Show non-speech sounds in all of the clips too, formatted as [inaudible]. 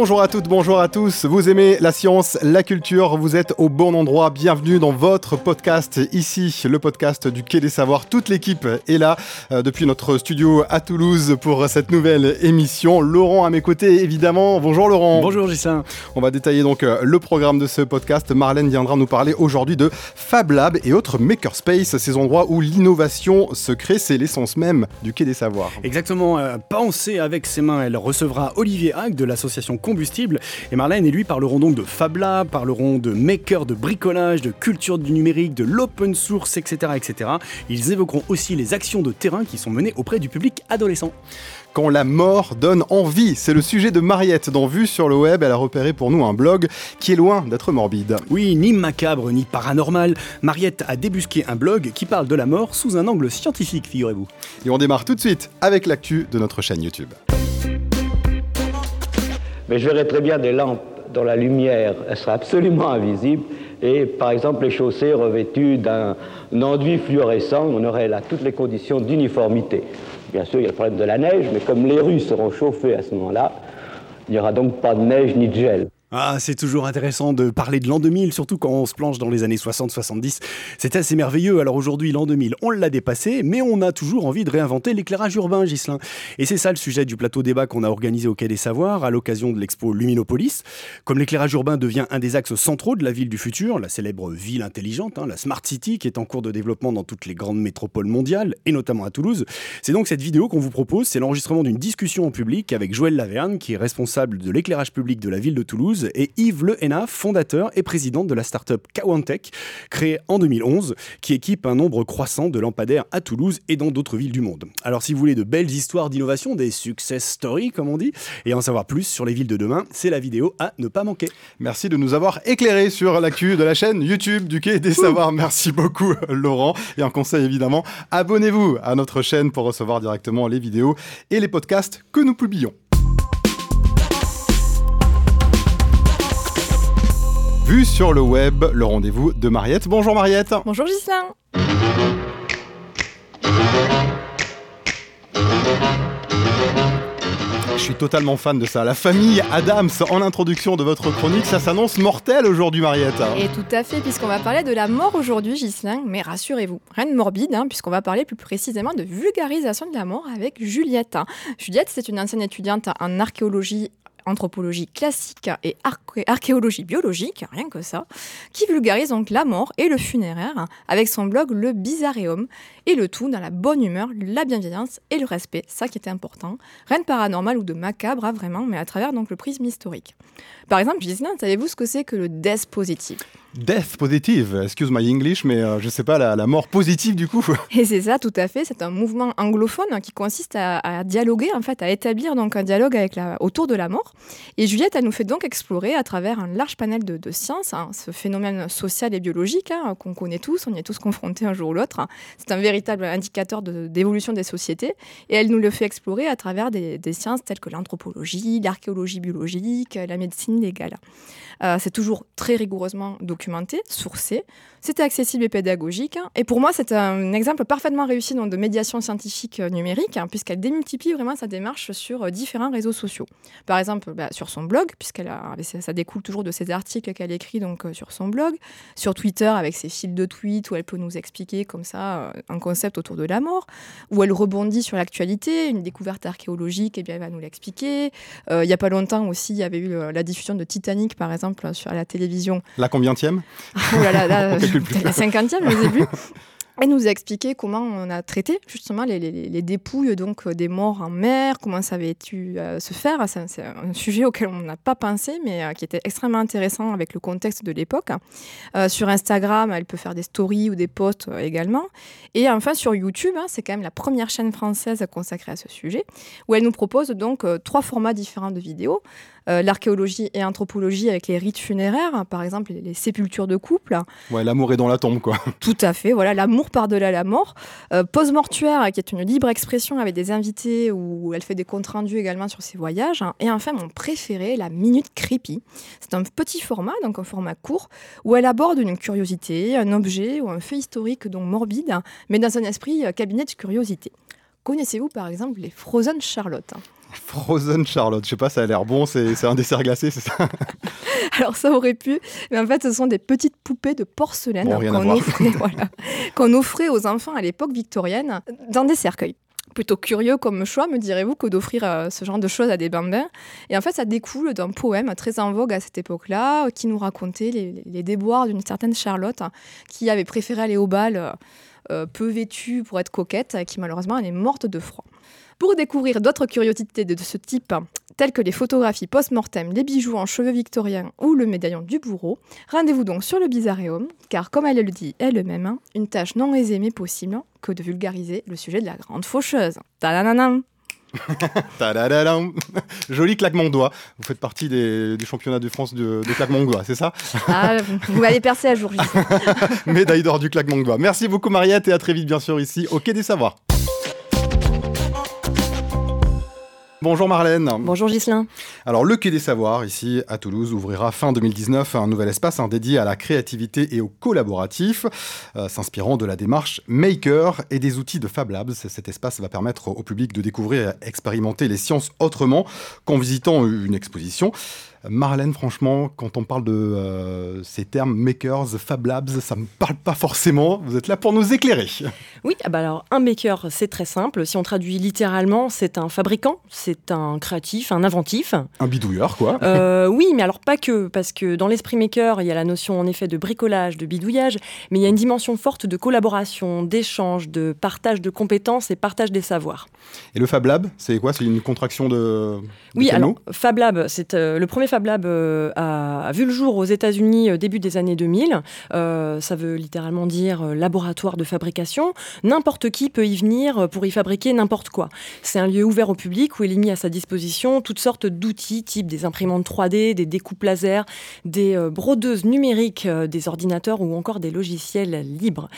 Bonjour à toutes, bonjour à tous. Vous aimez la science, la culture, vous êtes au bon endroit. Bienvenue dans votre podcast ici, le podcast du Quai des Savoirs. Toute l'équipe est là euh, depuis notre studio à Toulouse pour cette nouvelle émission. Laurent à mes côtés, évidemment. Bonjour Laurent. Bonjour Gissin. On va détailler donc euh, le programme de ce podcast. Marlène viendra nous parler aujourd'hui de Fab Lab et autres makerspace, ces endroits où l'innovation se crée. C'est l'essence même du Quai des Savoirs. Exactement. Euh, penser avec ses mains. Elle recevra Olivier Hague de l'association combustible. Et Marlène et lui parleront donc de Fab Lab, parleront de maker, de bricolage, de culture du numérique, de l'open source, etc., etc. Ils évoqueront aussi les actions de terrain qui sont menées auprès du public adolescent quand la mort donne envie. C'est le sujet de Mariette dans Vue sur le web. Elle a repéré pour nous un blog qui est loin d'être morbide. Oui, ni macabre ni paranormal. Mariette a débusqué un blog qui parle de la mort sous un angle scientifique, figurez-vous. Et on démarre tout de suite avec l'actu de notre chaîne YouTube. Mais je verrais très bien des lampes dont la lumière elle serait absolument invisible et par exemple les chaussées revêtues d'un enduit fluorescent, on aurait là toutes les conditions d'uniformité. Bien sûr, il y a le problème de la neige, mais comme les rues seront chauffées à ce moment-là, il n'y aura donc pas de neige ni de gel. Ah, c'est toujours intéressant de parler de l'an 2000, surtout quand on se planche dans les années 60-70. C'était assez merveilleux. Alors aujourd'hui, l'an 2000, on l'a dépassé, mais on a toujours envie de réinventer l'éclairage urbain, Gislin. Et c'est ça le sujet du plateau débat qu'on a organisé au Quai des Savoirs à l'occasion de l'expo Luminopolis. Comme l'éclairage urbain devient un des axes centraux de la ville du futur, la célèbre ville intelligente, hein, la Smart City, qui est en cours de développement dans toutes les grandes métropoles mondiales, et notamment à Toulouse, c'est donc cette vidéo qu'on vous propose. C'est l'enregistrement d'une discussion en public avec Joël Laverne, qui est responsable de l'éclairage public de la ville de Toulouse et Yves Le fondateur et président de la start-up Kawantech, créée en 2011, qui équipe un nombre croissant de lampadaires à Toulouse et dans d'autres villes du monde. Alors si vous voulez de belles histoires d'innovation, des success stories comme on dit, et en savoir plus sur les villes de demain, c'est la vidéo à ne pas manquer. Merci de nous avoir éclairé sur l'actu de la chaîne YouTube du Quai des Savoirs. Merci beaucoup Laurent. Et un conseil évidemment, abonnez-vous à notre chaîne pour recevoir directement les vidéos et les podcasts que nous publions. Vu sur le web, le rendez-vous de Mariette. Bonjour Mariette. Bonjour Gislain. Je suis totalement fan de ça. La famille Adams en introduction de votre chronique, ça s'annonce mortel aujourd'hui, Mariette. Et tout à fait, puisqu'on va parler de la mort aujourd'hui, Gislain. Mais rassurez-vous, rien de morbide, hein, puisqu'on va parler plus précisément de vulgarisation de la mort avec Juliette. Juliette, c'est une ancienne étudiante en archéologie anthropologie classique et archéologie biologique, rien que ça, qui vulgarise donc la mort et le funéraire avec son blog Le Bizarreum, et le tout dans la bonne humeur, la bienveillance et le respect, ça qui était important. Rien de paranormal ou de macabre, hein, vraiment, mais à travers donc le prisme historique. Par exemple, Gislain, savez-vous ce que c'est que le death positive? Death positive, excuse my English, mais euh, je sais pas, la, mort positive du coup. [laughs] Et c'est ça, tout à fait. C'est un mouvement anglophone qui consiste à, dialoguer, en fait, à établir donc un dialogue avec la, autour de la mort. Et Juliette, elle nous fait donc explorer à travers un large panel de, sciences hein, ce phénomène social et biologique hein, qu'on connaît tous, on y est tous confrontés un jour ou l'autre. C'est un véritable indicateur d'évolution des sociétés. Et elle nous le fait explorer à travers des, des sciences telles que l'anthropologie, l'archéologie biologique, la médecine légale. Euh, c'est toujours très rigoureusement documenté, sourcé. C'était accessible et pédagogique. Hein. Et pour moi, c'est un exemple parfaitement réussi de médiation scientifique euh, numérique, hein, puisqu'elle démultiplie vraiment sa démarche sur euh, différents réseaux sociaux. Par exemple, bah, sur son blog, puisqu'elle ça découle toujours de ses articles qu'elle écrit donc sur son blog, sur Twitter avec ses fils de tweets où elle peut nous expliquer comme ça un concept autour de la mort, où elle rebondit sur l'actualité, une découverte archéologique, et bien elle va nous l'expliquer. Il n'y a pas longtemps aussi, il y avait eu la diffusion de Titanic, par exemple sur la télévision. La combientième [laughs] oh là là, [laughs] la cinquantième au début. [laughs] Elle nous a expliqué comment on a traité justement les, dépouilles donc euh, des morts en mer, comment ça avait dû euh, se faire. C'est un sujet auquel on n'a pas pensé, mais euh, qui était extrêmement intéressant avec le contexte de l'époque. sur Instagram, elle peut faire des stories ou des posts également. Et enfin sur YouTube, hein, c'est quand même la première chaîne française consacrée à ce sujet, où elle nous propose donc trois formats différents de vidéos. Euh, l'archéologie et anthropologie avec les rites funéraires, hein, par exemple les, sépultures de couple. Ouais, l'amour est dans la tombe, quoi. [laughs] Tout à fait, voilà, l'amour par-delà la mort. Euh, Pose mortuaire, qui est une libre expression avec des invités où elle fait des comptes rendus également sur ses voyages. Hein. Et enfin, mon préféré, la Minute Creepy. C'est un petit format, donc un format court, où elle aborde une curiosité, un objet ou un fait historique, donc morbide, mais dans un esprit euh, cabinet de curiosité. Connaissez-vous par exemple les Frozen Charlotte Frozen Charlotte, je sais pas, ça a l'air bon, c'est un dessert glacé, c'est ça [laughs] Alors ça aurait pu, mais en fait ce sont des petites poupées de porcelaine [laughs] qu'on offrait, aux enfants à l'époque victorienne dans des cercueils plutôt curieux comme choix, me direz-vous, que d'offrir euh, ce genre de choses à des bambins. Et en fait, ça découle d'un poème très en vogue à cette époque-là, qui nous racontait les, déboires d'une certaine Charlotte, qui avait préféré aller au bal euh, peu vêtue pour être coquette, qui malheureusement elle est morte de froid. Pour découvrir d'autres curiosités de ce type, telles que les photographies post-mortem, les bijoux en cheveux victoriens ou le médaillon du bourreau, rendez-vous donc sur le Bizarreum, car comme elle le dit elle-même, une tâche non aisée mais possible que de vulgariser le sujet de la grande faucheuse. Tadananam [laughs] [laughs] Joli claquement de doigts. Vous faites partie du championnat de France de, claquement de doigts, c'est ça? Ah, Vous m'avez percé à jour. [laughs] Médaille d'or du claquement de doigts. Merci beaucoup Mariette et à très vite bien sûr ici au Quai des Savoirs. Bonjour Marlène. Bonjour Gislain. Alors le Quai des Savoirs ici à Toulouse ouvrira fin 2019 un nouvel espace hein, dédié à la créativité et au collaboratif, euh, s'inspirant de la démarche Maker et des outils de Fab Labs. Cet espace va permettre au public de découvrir et expérimenter les sciences autrement qu'en visitant une exposition. Marlène, franchement, quand on parle de euh, ces termes makers, Fab Labs, ça ne me parle pas forcément. Vous êtes là pour nous éclairer. Oui, ah bah alors un maker, c'est très simple. Si on traduit littéralement, c'est un fabricant, c'est un créatif, un inventif. Un bidouilleur, quoi. Euh, oui, mais alors pas que, parce que dans l'esprit maker, il y a la notion en effet de bricolage, de bidouillage, mais il y a une dimension forte de collaboration, d'échange, de partage de compétences et partage des savoirs. Et le Fab Lab, c'est quoi? C'est une contraction de. oui, alors Fab Lab, c'est euh, le premier Fab Lab euh, a, vu le jour aux États-Unis euh, début des années 2000. Euh, ça veut littéralement dire laboratoire de fabrication. N'importe qui peut y venir pour y fabriquer n'importe quoi. C'est un lieu ouvert au public où il est mis à sa disposition toutes sortes d'outils, type des imprimantes 3D, des découpes laser, des brodeuses numériques, des ordinateurs ou encore des logiciels libres.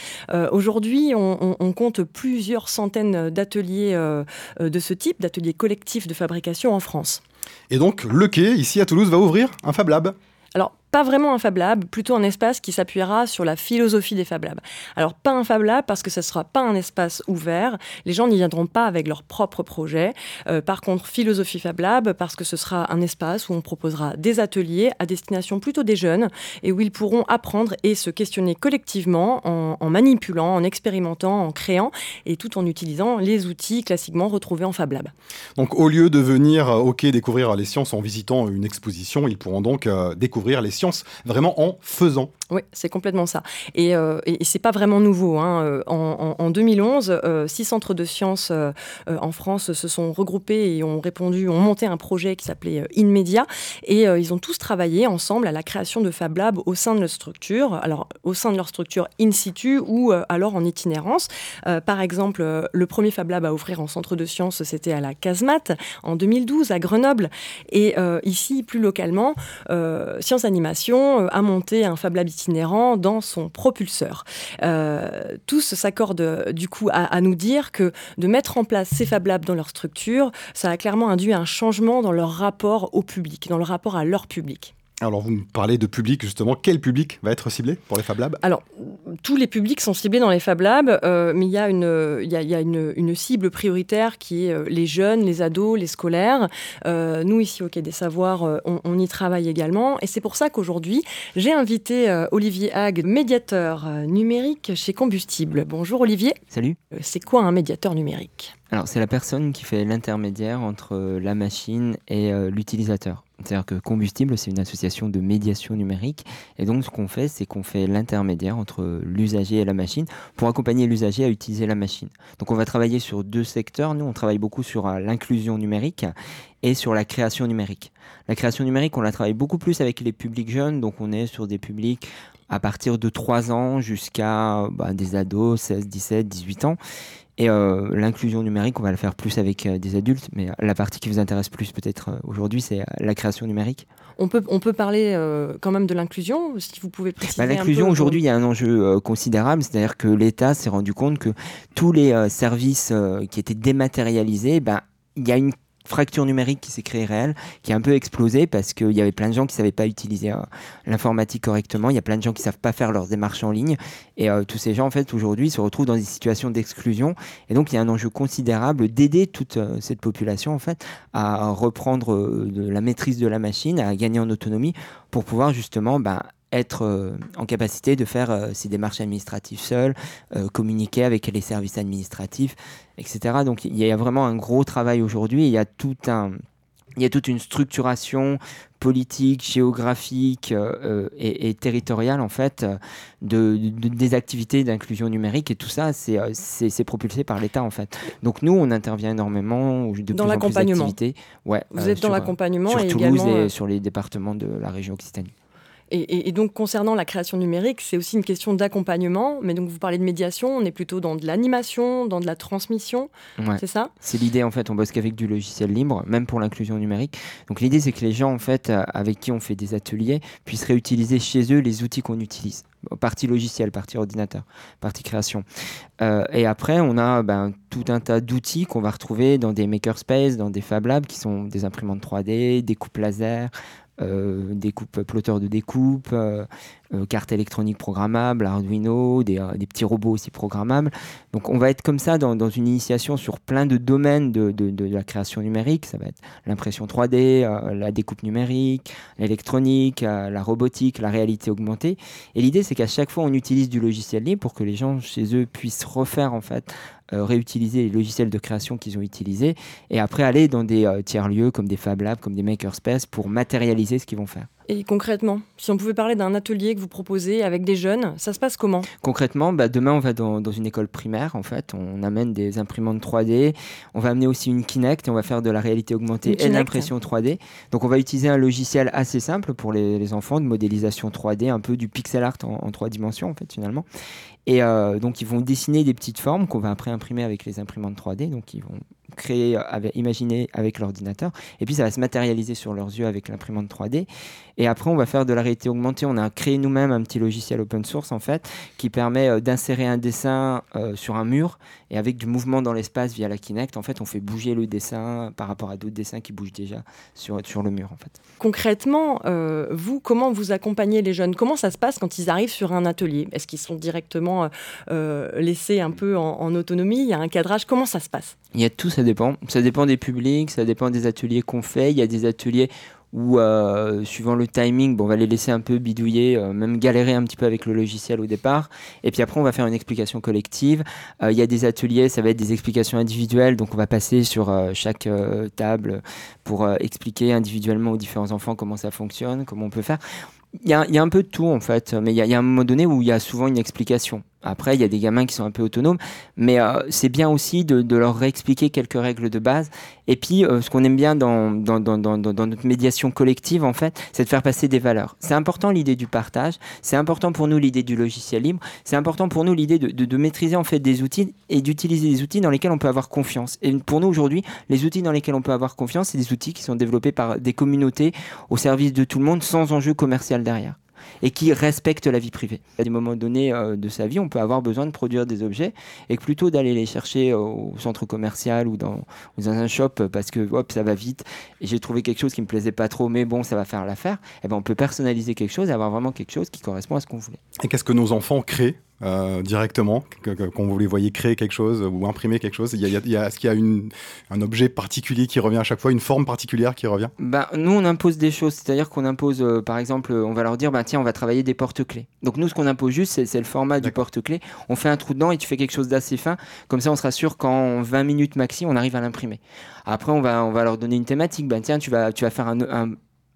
Aujourd'hui, on, compte plusieurs centaines d'ateliers de ce type, d'ateliers collectifs de fabrication en France. Et donc, le quai, ici à Toulouse, va ouvrir un Fab Lab. Pas vraiment un Fab Lab, plutôt un espace qui s'appuiera sur la philosophie des Fab Labs. Alors pas un Fab Lab parce que ce ne sera pas un espace ouvert, les gens n'y viendront pas avec leurs propres projets. Euh, par contre, philosophie Fab Lab parce que ce sera un espace où on proposera des ateliers à destination plutôt des jeunes et où ils pourront apprendre et se questionner collectivement en, manipulant, en expérimentant, en créant et tout en utilisant les outils classiquement retrouvés en Fab Lab. Donc au lieu de venir euh, quai découvrir les sciences en visitant une exposition, ils pourront donc euh, découvrir les vraiment en faisant. Oui, c'est complètement ça. Et, euh, et, c'est pas vraiment nouveau. Hein. Euh, en, 2011, euh, six centres de sciences en France se sont regroupés et ont répondu, ont monté un projet qui s'appelait InMedia. Et ils ont tous travaillé ensemble à la création de Fab Lab au sein de leur structure. Alors, au sein de leur structure in situ ou alors en itinérance. par exemple, le premier Fab Lab à ouvrir en centre de sciences, c'était à la Casemate en 2012 à Grenoble. Et ici, plus localement, Sciences Animation a monté un Fab Lab dans son propulseur. Euh, tous s'accordent du coup à, nous dire que de mettre en place ces Fab Labs dans leur structure, ça a clairement induit un changement dans leur rapport au public, dans le rapport à leur public. Alors, vous me parlez de public, justement. Quel public va être ciblé pour les Fab Labs? Alors, tous les publics sont ciblés dans les Fab Labs, euh, mais il y a, une, il y a, une, cible prioritaire qui est euh, les jeunes, les ados, les scolaires. Euh, nous, ici au Quai des Savoirs, on, y travaille également. Et c'est pour ça qu'aujourd'hui, j'ai invité Olivier Hague, médiateur numérique chez Combustible. Bonjour Olivier. Salut. c'est quoi un médiateur numérique? Alors, c'est la personne qui fait l'intermédiaire entre la machine et l'utilisateur. C'est-à-dire que Combustible, c'est une association de médiation numérique. Et donc, ce qu'on fait, c'est qu'on fait l'intermédiaire entre l'usager et la machine pour accompagner l'usager à utiliser la machine. Donc, on va travailler sur deux secteurs. Nous, on travaille beaucoup sur euh, l'inclusion numérique et sur la création numérique. La création numérique, on la travaille beaucoup plus avec les publics jeunes. Donc, on est sur des publics à partir de 3 ans jusqu'à bah, des ados, 16, 17, 18 ans. Et euh, l'inclusion numérique, on va le faire plus avec euh, des adultes, mais la partie qui vous intéresse plus peut-être euh, aujourd'hui, c'est la création numérique. On peut, on peut parler quand même de l'inclusion, si vous pouvez préciser. Bah, l'inclusion, aujourd'hui, il y a un enjeu considérable, c'est-à-dire que l'État s'est rendu compte que tous les services qui étaient dématérialisés, bah, il y a une fracture numérique qui s'est créée réelle, qui a un peu explosé parce qu'il y avait plein de gens qui ne savaient pas utiliser l'informatique correctement. Il y a plein de gens qui ne savent pas faire leurs démarches en ligne. Et tous ces gens, en fait, aujourd'hui, se retrouvent dans des situations d'exclusion. Et donc, il y a un enjeu considérable d'aider toute cette population, en fait, à reprendre la maîtrise de la machine, à gagner en autonomie pour pouvoir justement ben, être euh, en capacité de faire euh, ces démarches administratives seules, euh, communiquer avec les services administratifs, etc. Donc il y a vraiment un gros travail aujourd'hui. Il y a tout un, il y a toute une structuration politique, géographique et, territoriale en fait de, des activités d'inclusion numérique et tout ça c'est propulsé par l'État en fait. Donc nous on intervient énormément de dans l'accompagnement. Ouais, Vous êtes dans l'accompagnement et Toulouse et sur les départements de la région Occitanie. Et, donc, concernant la création numérique, c'est aussi une question d'accompagnement. Mais donc, vous parlez de médiation, on est plutôt dans de l'animation, dans de la transmission. C'est ça? C'est l'idée, en fait. On bosse qu'avec du logiciel libre, même pour l'inclusion numérique. Donc, l'idée, c'est que les gens, en fait, euh, avec qui on fait des ateliers, puissent réutiliser chez eux les outils qu'on utilise. Partie logiciel, partie ordinateur, partie création. Euh, et après, on a ben, tout un tas d'outils qu'on va retrouver dans des makerspaces, dans des Fab Labs, qui sont des imprimantes 3D, des coupes laser, découpe, plotter de découpe, euh, euh, carte électronique programmable, Arduino, des, des, petits robots aussi programmables. Donc on va être comme ça dans, dans une initiation sur plein de domaines de, de, de, la création numérique. Ça va être l'impression 3D, la découpe numérique, l'électronique, la robotique, la réalité augmentée. Et l'idée c'est qu'à chaque fois on utilise du logiciel libre pour que les gens chez eux puissent refaire en fait euh, réutiliser les logiciels de création qu'ils ont utilisés et après aller dans des euh, tiers-lieux comme des Fab Labs, comme des Makerspace pour matérialiser ce qu'ils vont faire. Et concrètement, si on pouvait parler d'un atelier que vous proposez avec des jeunes, ça se passe comment? Concrètement, bah, demain on va dans, dans, une école primaire en fait, on amène des imprimantes 3D, on va amener aussi une Kinect et on va faire de la réalité augmentée et l'impression 3D. Donc on va utiliser un logiciel assez simple pour les, les, enfants de modélisation 3D, un peu du pixel art en, en trois dimensions en fait finalement. Et euh, donc, ils vont dessiner des petites formes qu'on va après imprimer avec les imprimantes 3D. Donc, ils vont créer, avec, imaginer avec l'ordinateur. Et puis, ça va se matérialiser sur leurs yeux avec l'imprimante 3D. Et après, on va faire de la réalité augmentée. On a créé nous-mêmes un petit logiciel open source, en fait, qui permet euh, d'insérer un dessin euh, sur un mur. Et avec du mouvement dans l'espace via la Kinect, en fait, on fait bouger le dessin par rapport à d'autres dessins qui bougent déjà sur, sur le mur, en fait. Concrètement, euh, vous, comment vous accompagnez les jeunes? Comment ça se passe quand ils arrivent sur un atelier? Est-ce qu'ils sont directement laissés un peu en, autonomie Il y a un cadrage Comment ça se passe? Il y a tout, ça dépend. Ça dépend des publics, ça dépend des ateliers qu'on fait. Il y a des ateliers ou euh, suivant le timing, bon, on va les laisser un peu bidouiller, euh, même galérer un petit peu avec le logiciel au départ. Et puis après, on va faire une explication collective. Euh, il y a des ateliers, ça va être des explications individuelles, donc on va passer sur chaque table pour expliquer individuellement aux différents enfants comment ça fonctionne, comment on peut faire. Il y, a, y a, un peu de tout en fait, mais il y, y, a un moment donné où il y a souvent une explication. Après, il y a des gamins qui sont un peu autonomes, mais euh, c'est bien aussi de, de, leur réexpliquer quelques règles de base. Et puis, euh, ce qu'on aime bien dans, dans, dans, dans, notre médiation collective, en fait, c'est de faire passer des valeurs. C'est important l'idée du partage, c'est important pour nous l'idée du logiciel libre, c'est important pour nous l'idée de, de, de, maîtriser en fait des outils et d'utiliser des outils dans lesquels on peut avoir confiance. Et pour nous aujourd'hui, les outils dans lesquels on peut avoir confiance, c'est des outils qui sont développés par des communautés au service de tout le monde sans enjeu commercial derrière et qui respecte la vie privée. À des moments donnés euh, de sa vie, on peut avoir besoin de produire des objets et que plutôt d'aller les chercher au centre commercial ou dans, un shop parce que hop, ça va vite et j'ai trouvé quelque chose qui me plaisait pas trop, mais bon, ça va faire l'affaire, eh ben on peut personnaliser quelque chose et avoir vraiment quelque chose qui correspond à ce qu'on voulait. Et qu'est-ce que nos enfants créent euh, directement, quand vous les voyez créer quelque chose ou imprimer quelque chose il y a, il y a, Est-ce qu'il y a une, un objet particulier qui revient à chaque fois, une forme particulière qui revient? Bah, Nous, on impose des choses, c'est-à-dire qu'on impose, euh, par exemple, on va leur dire, bah, tiens, on va travailler des porte-clés. Donc nous, ce qu'on impose juste, c'est le format du porte-clés. On fait un trou dedans et tu fais quelque chose d'assez fin. Comme ça, on sera sûr qu'en 20 minutes maxi, on arrive à l'imprimer. Après, on va, on va leur donner une thématique. Ben, tiens, tu vas, tu vas faire un, un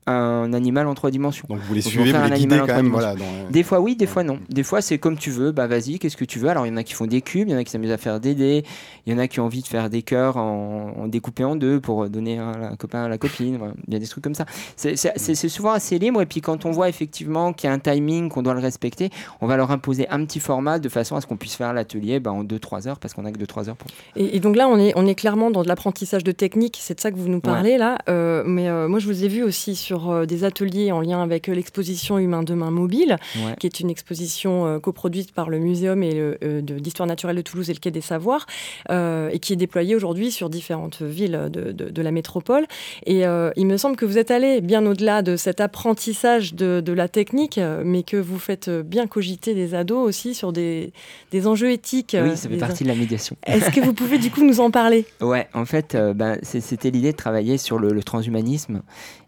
un animal en trois dimensions. Donc vous les suivez, vous les guidez quand même. Voilà, Des fois oui, des fois non. Des fois c'est comme tu veux, bah vas-y, qu'est-ce que tu veux? Alors il y en a qui font des cubes, il y en a qui s'amusent à faire des dés, il y en a qui ont envie de faire des cœurs en, en découpé en deux pour donner un, copain à la copine. Il y a des trucs comme ça. C'est souvent assez libre et puis quand on voit effectivement qu'il y a un timing, qu'on doit le respecter, on va leur imposer un petit format de façon à ce qu'on puisse faire l'atelier bah, en 2-3 heures parce qu'on a que 2-3 heures pour. Et, et, donc là on est, on est clairement dans de l'apprentissage de technique, c'est de ça que vous nous parlez là. Euh, mais euh, moi je vous ai vu aussi sur sur des ateliers en lien avec l'exposition Humain Demain Mobile, qui est une exposition coproduite par le Muséum et d'histoire naturelle de Toulouse et le Quai des Savoirs, et qui est déployée aujourd'hui sur différentes villes de, de, la métropole. Et il me semble que vous êtes allé bien au-delà de cet apprentissage de, de la technique, mais que vous faites bien cogiter des ados aussi sur des, des enjeux éthiques. Oui, ça fait partie de la médiation. Est-ce que vous pouvez du coup nous en parler? Ouais, en fait, euh, ben, c'était l'idée de travailler sur le, transhumanisme.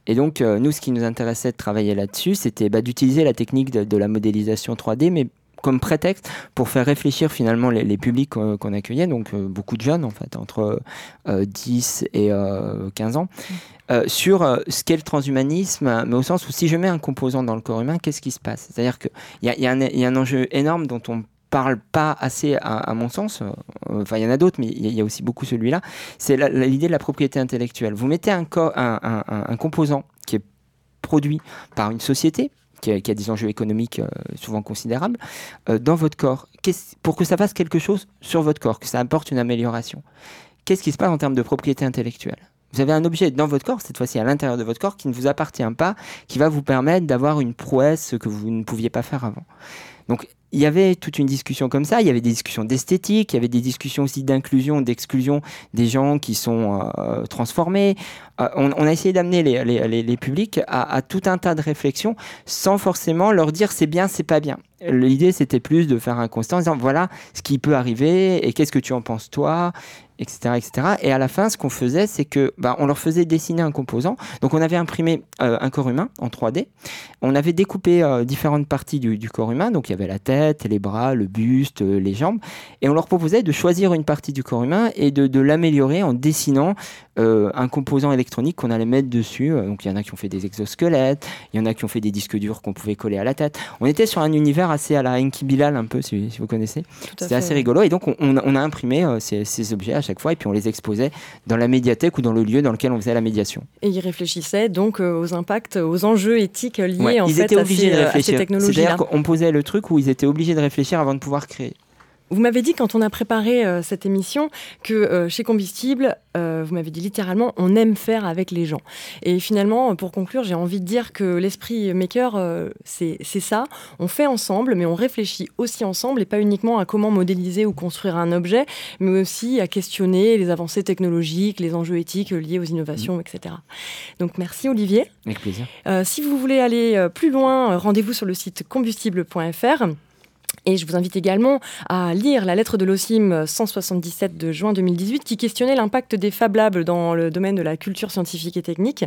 Et donc, euh, nous, ce qui nous intéressait de travailler là-dessus, c'était bah, d'utiliser la technique de, la modélisation 3D, mais comme prétexte pour faire réfléchir finalement les, publics qu'on accueillait, donc euh, beaucoup de jeunes en fait, entre 10 et 15 ans, sur ce qu'est le transhumanisme, mais au sens où si je mets un composant dans le corps humain, qu'est-ce qui se passe? C'est-à-dire qu'il y, y, y, a un enjeu énorme dont on parle pas assez, à, mon sens, euh, enfin il y en a d'autres, mais il y, a aussi beaucoup celui-là, c'est l'idée de la propriété intellectuelle. Vous mettez un, un, composant qui est produit par une société, qui a, des enjeux économiques euh, souvent considérables, euh, dans votre corps, pour que ça fasse quelque chose sur votre corps, que ça apporte une amélioration. Qu'est-ce qui se passe en termes de propriété intellectuelle? Vous avez un objet dans votre corps, cette fois-ci à l'intérieur de votre corps, qui ne vous appartient pas, qui va vous permettre d'avoir une prouesse que vous ne pouviez pas faire avant. Donc il y avait toute une discussion comme ça, il y avait des discussions d'esthétique, il y avait des discussions aussi d'inclusion, d'exclusion des gens qui sont euh, transformés. Euh, on, a essayé d'amener les, publics à, tout un tas de réflexions sans forcément leur dire c'est bien, c'est pas bien. L'idée c'était plus de faire un constat en disant voilà ce qui peut arriver et qu'est-ce que tu en penses toi etc., etc. Et à la fin, ce qu'on faisait, c'est que bah, on leur faisait dessiner un composant. Donc, on avait imprimé euh, un corps humain en 3D. On avait découpé euh, différentes parties du, corps humain. Donc, il y avait la tête, les bras, le buste, euh, les jambes. Et on leur proposait de choisir une partie du corps humain et de, de l'améliorer en dessinant un composant électronique qu'on allait mettre dessus. Donc, il y en a qui ont fait des exosquelettes, il y en a qui ont fait des disques durs qu'on pouvait coller à la tête. On était sur un univers assez à la Enki Bilal, un peu, si, vous connaissez. C'était assez rigolo. Et donc, on, on a imprimé ces, ces objets à chaque fois et puis on les exposait dans la médiathèque ou dans le lieu dans lequel on faisait la médiation. Et ils réfléchissaient donc euh, aux impacts, aux enjeux éthiques liés en fait, à, ces, de réfléchir. à ces technologies. C'est-à-dire qu'on posait le truc où ils étaient obligés de réfléchir avant de pouvoir créer. Vous m'avez dit quand on a préparé euh, cette émission que euh, chez Combustible, euh, vous m'avez dit littéralement, on aime faire avec les gens. Et finalement, pour conclure, j'ai envie de dire que l'esprit maker, c'est ça. On fait ensemble, mais on réfléchit aussi ensemble et pas uniquement à comment modéliser ou construire un objet, mais aussi à questionner les avancées technologiques, les enjeux éthiques liés aux innovations, etc. Donc merci Olivier. Avec plaisir. si vous voulez aller plus loin, rendez-vous sur le site combustible.fr. Et je vous invite également à lire la lettre de l'OCIM 177 de juin 2018 qui questionnait l'impact des Fab Labs dans le domaine de la culture scientifique et technique.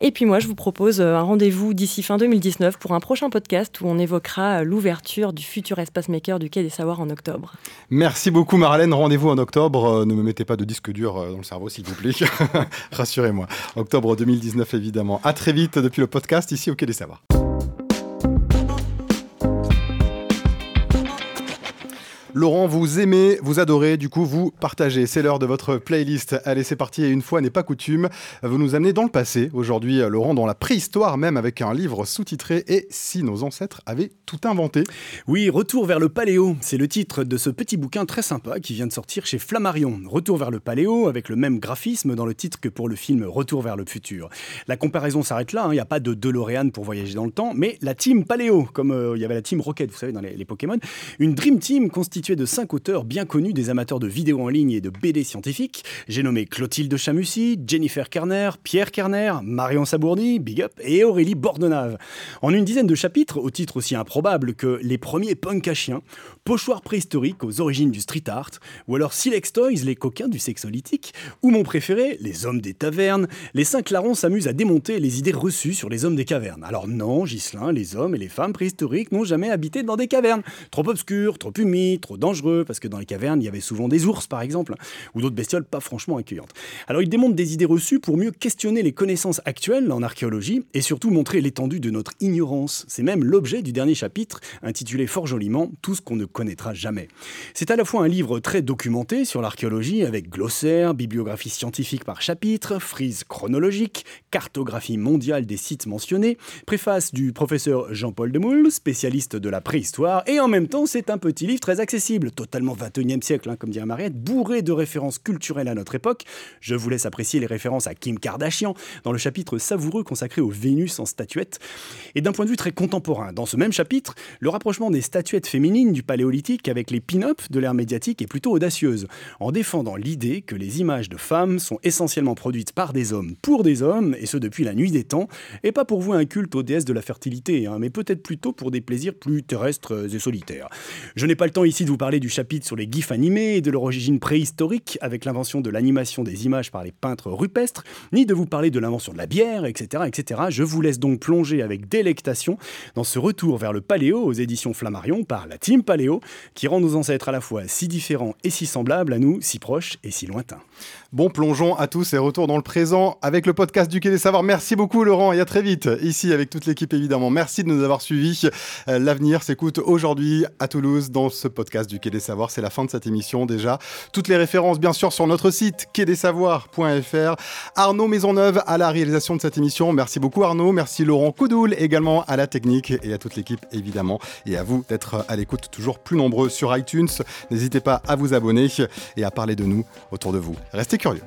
Et puis moi, je vous propose un rendez-vous d'ici fin 2019 pour un prochain podcast où on évoquera l'ouverture du futur espace maker du Quai des Savoirs en octobre. Merci beaucoup Marlène, rendez-vous en octobre. Euh, ne me mettez pas de disque dur euh, dans le cerveau s'il vous plaît. [laughs] Rassurez-moi. Octobre 2019 évidemment. À très vite depuis le podcast ici au Quai des Savoirs. Laurent, vous aimez, vous adorez, du coup, vous partagez. C'est l'heure de votre playlist. Allez, c'est parti. Et une fois n'est pas coutume, vous nous amenez dans le passé. Aujourd'hui, Laurent, dans la préhistoire, même avec un livre sous-titré Et si nos ancêtres avaient tout inventé Oui, Retour vers le Paléo. C'est le titre de ce petit bouquin très sympa qui vient de sortir chez Flammarion. Retour vers le Paléo, avec le même graphisme dans le titre que pour le film Retour vers le futur. La comparaison s'arrête là. Hein. Il n'y a pas de DeLorean pour voyager dans le temps, mais la team Paléo, comme euh, il y avait la team Rocket, vous savez, dans les, les Pokémon. Une Dream Team constituée de cinq auteurs bien connus des amateurs de vidéos en ligne et de BD scientifiques. J'ai nommé Clotilde Chamussy, Jennifer Kerner, Pierre Kerner, Marion Sabourny, Big Up et Aurélie Bordonave. En une dizaine de chapitres, au titre aussi improbable que Les premiers punks à chiens, Pochoirs préhistoriques aux origines du street art, ou alors Silex Toys, les coquins du sexolytique, ou mon préféré, Les hommes des tavernes, les cinq larrons s'amusent à démonter les idées reçues sur les hommes des cavernes. Alors non, Ghislain, les hommes et les femmes préhistoriques n'ont jamais habité dans des cavernes. Trop obscures, trop humides, trop dangereux, parce que dans les cavernes, il y avait souvent des ours, par exemple, ou d'autres bestioles pas franchement accueillantes. Alors il démontre des idées reçues pour mieux questionner les connaissances actuelles en archéologie, et surtout montrer l'étendue de notre ignorance. C'est même l'objet du dernier chapitre, intitulé fort joliment Tout ce qu'on ne connaîtra jamais. C'est à la fois un livre très documenté sur l'archéologie, avec glossaire, bibliographie scientifique par chapitre, frise chronologique, cartographie mondiale des sites mentionnés, préface du professeur Jean-Paul Demoule, spécialiste de la préhistoire, et en même temps c'est un petit livre très accessible totalement 21e siècle, hein, comme dirait Mariette, bourré de références culturelles à notre époque. Je vous laisse apprécier les références à Kim Kardashian dans le chapitre savoureux consacré aux Vénus en statuettes. Et d'un point de vue très contemporain, dans ce même chapitre, le rapprochement des statuettes féminines du paléolithique avec les pin-up de l'ère médiatique est plutôt audacieuse, en défendant l'idée que les images de femmes sont essentiellement produites par des hommes pour des hommes, et ce depuis la nuit des temps, et pas pour vous un culte aux déesses de la fertilité, hein, mais peut-être plutôt pour des plaisirs plus terrestres et solitaires. Je n'ai pas le temps ici de vous parler du chapitre sur les gifs animés et de leur origine préhistorique avec l'invention de l'animation des images par les peintres rupestres, ni de vous parler de l'invention de la bière, etc., etc. Je vous laisse donc plonger avec délectation dans ce retour vers le paléo aux éditions Flammarion par la Team Paléo, qui rend nos ancêtres à la fois si différents et si semblables à nous, si proches et si lointains. Bon, plongeons à tous et retour dans le présent avec le podcast du Quai des Savoirs. Merci beaucoup Laurent et à très vite ici avec toute l'équipe évidemment. Merci de nous avoir suivis. Euh, l'avenir s'écoute aujourd'hui à Toulouse dans ce podcast du Quai des Savoirs. C'est la fin de cette émission déjà. Toutes les références bien sûr sur notre site quai-des-savoirs.fr. Arnaud Maisonneuve à la réalisation de cette émission. Merci beaucoup Arnaud. Merci Laurent Coudoul également à la technique et à toute l'équipe évidemment. Et à vous d'être à l'écoute toujours plus nombreux sur iTunes. N'hésitez pas à vous abonner et à parler de nous autour de vous. Restez curieux.